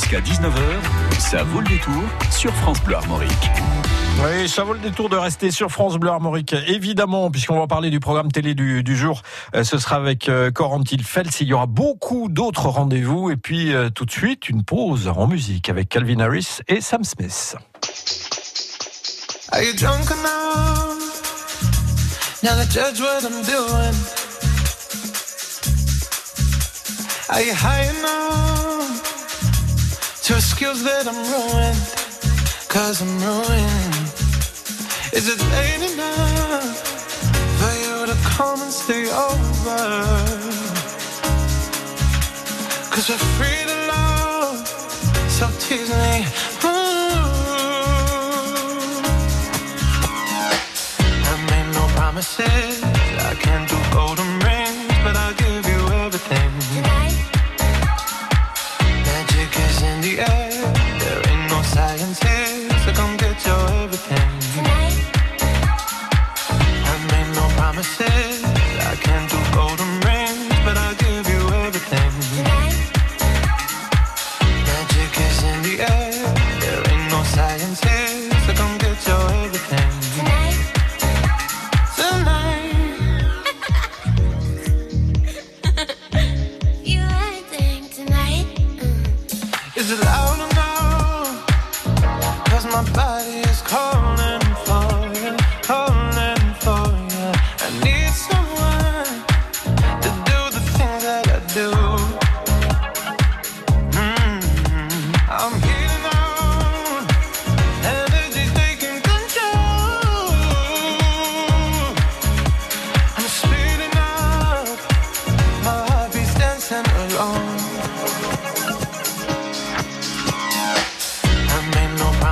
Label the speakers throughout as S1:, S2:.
S1: Jusqu'à 19h, ça vaut le détour sur France Bleu Armorique.
S2: Oui, ça vaut le détour de rester sur France Bleu Armorique, évidemment, puisqu'on va parler du programme télé du, jour. Euh, ce sera avec euh, Corentil Fels. Il y aura beaucoup d'autres rendez-vous. Et puis, euh, tout de suite, une pause en musique avec Calvin Harris et Sam Smith. Are you drunk enough? Now to judge what I'm doing. Are you high enough? To skills that I'm ruined? Cause I'm ruined. Is it late enough for you to come and stay over? Cause we're free to love, so tease me. I made no promises. that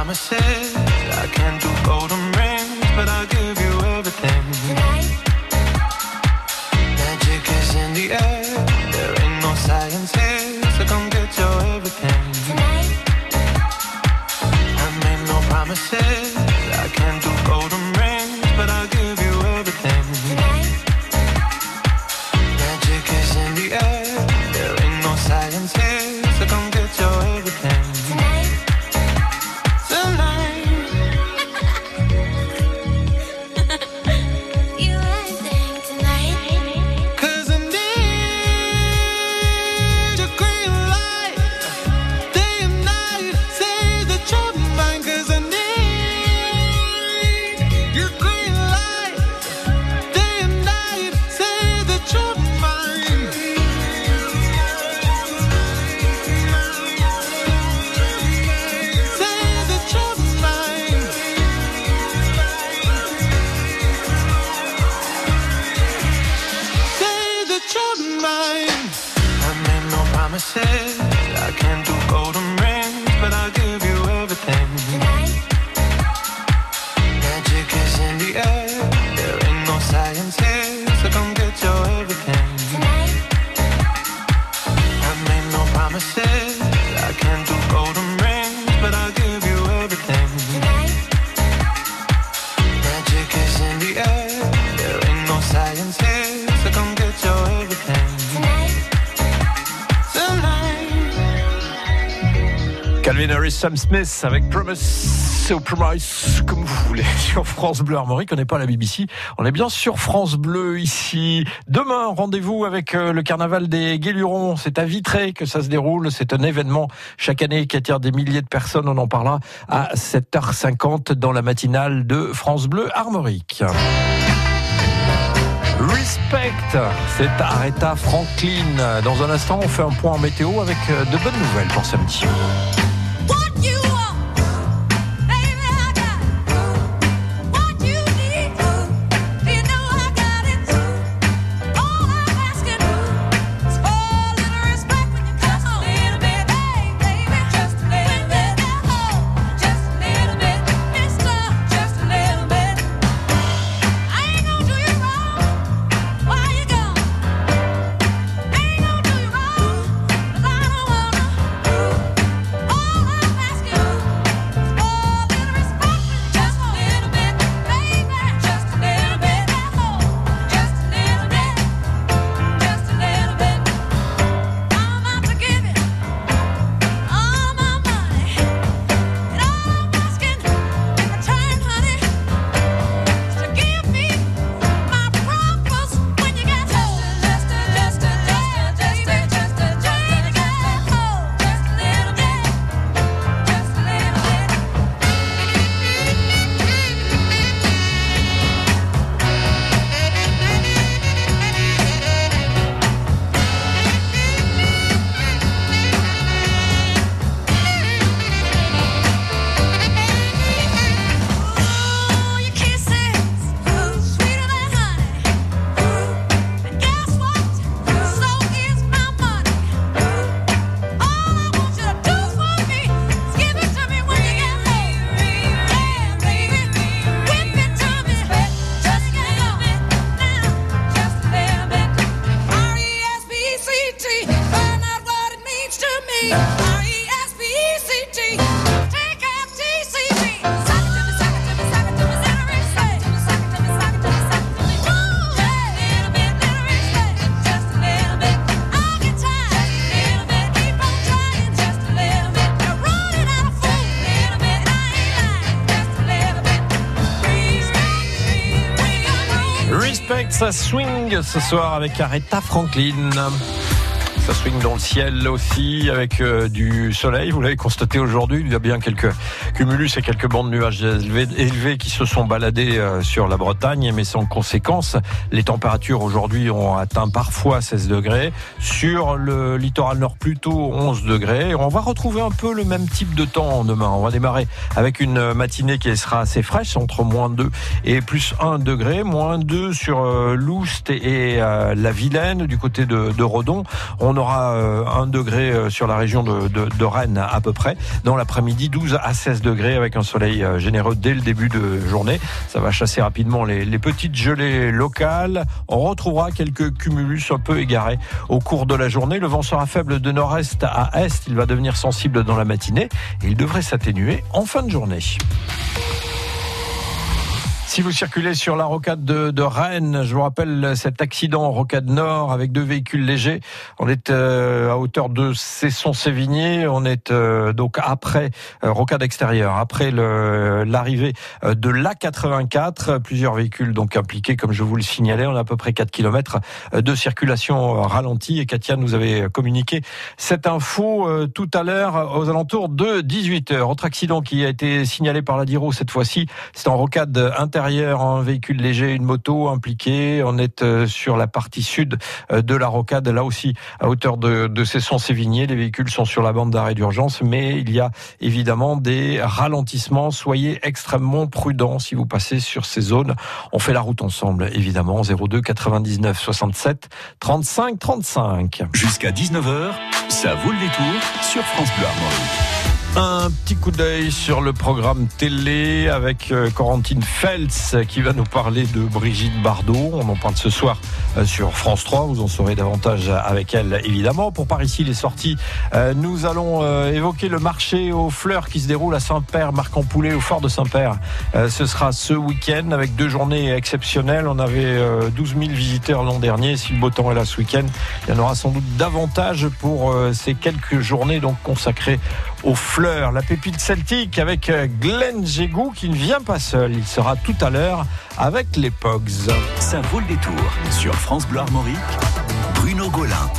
S2: promises. I can't do golden You're Sam Smith avec Promise ou Promise, comme vous voulez, sur France Bleu Armorique. On n'est pas à la BBC, on est bien sur France Bleu ici. Demain, rendez-vous avec euh, le carnaval des Guélurons. C'est à Vitré que ça se déroule. C'est un événement chaque année qui attire des milliers de personnes. On en parlera à 7h50 dans la matinale de France Bleu Armorique. Respect, c'est Aretha Franklin. Dans un instant, on fait un point en météo avec euh, de bonnes nouvelles pour samedi.
S3: Respect ça swing ce soir avec Aretha Franklin. Ça swing dans le ciel aussi avec euh, du soleil. Vous l'avez constaté aujourd'hui, il y a bien quelques cumulus et quelques bandes de nuages élevés, qui se sont baladés euh, sur la Bretagne, mais sans conséquence. Les températures aujourd'hui ont atteint parfois 16 degrés. Sur le littoral nord, plutôt 11 degrés. On va retrouver un peu le même type de temps demain. On va démarrer avec une matinée qui sera assez fraîche, entre moins 2 et plus 1 degré. Moins 2 sur euh, l'Oust et la Vilaine, du côté de, de Redon. On aura euh, un degré euh, sur la région de, Rennes à peu près. Dans l'après-midi, 12 à 16 degrés avec un soleil euh, généreux dès le début de journée. Ça va chasser rapidement les, les petites gelées locales. On retrouvera quelques cumulus un peu égarés au cours de la journée. Le vent sera faible de nord-est à est. Il va devenir sensible dans la matinée et il devrait s'atténuer en fin de journée. Si vous circulez sur la rocade de, Rennes, je vous rappelle cet accident en rocade nord avec deux véhicules légers. On est euh, à hauteur de Cesson-Sévigné. On est euh, donc après euh, rocade extérieure, après l'arrivée de l'A84. Plusieurs véhicules donc impliqués, comme je vous le signalais. On a à peu près 4 km de circulation ralentie. Et Katia nous avait communiqué cette info tout à l'heure aux alentours de 18h. Autre accident qui a été signalé par la Diro cette fois-ci, c'est en rocade intérieure un véhicule léger, une moto impliquée. On est euh, sur la partie sud euh, de la rocade, là aussi à hauteur de, de Cesson-Sévigné. Les véhicules sont sur la bande d'arrêt d'urgence, mais il y a évidemment des ralentissements. Soyez extrêmement prudents si vous passez sur ces zones. On fait la route ensemble, évidemment. 02 99 67 35 35.
S1: Jusqu'à 19h, ça vaut le détour sur France Bleu Armorique.
S3: Un petit coup d'œil sur le programme télé avec euh, Corentine Feltz qui va nous parler de Brigitte Bardot. On en parle ce soir euh, sur France 3. Vous en saurez davantage avec elle, évidemment. Pour par ici les sorties, euh, nous allons évoquer le marché aux fleurs qui se déroule à Saint-Père, Marc-en-Poulet, au fort de Saint-Père. Ce sera ce week-end avec deux journées exceptionnelles. On avait 12 000 visiteurs l'an dernier. Si le beau temps est là ce week-end, il y en aura sans doute davantage pour ces quelques journées donc consacrées aux fleurs. La pépite celtique avec euh, Glenn Jégou qui ne vient pas seul. Il sera tout à l'heure avec les Pogs.
S1: Ça vaut le détour sur France Bleu Armorique. Bruno Golin.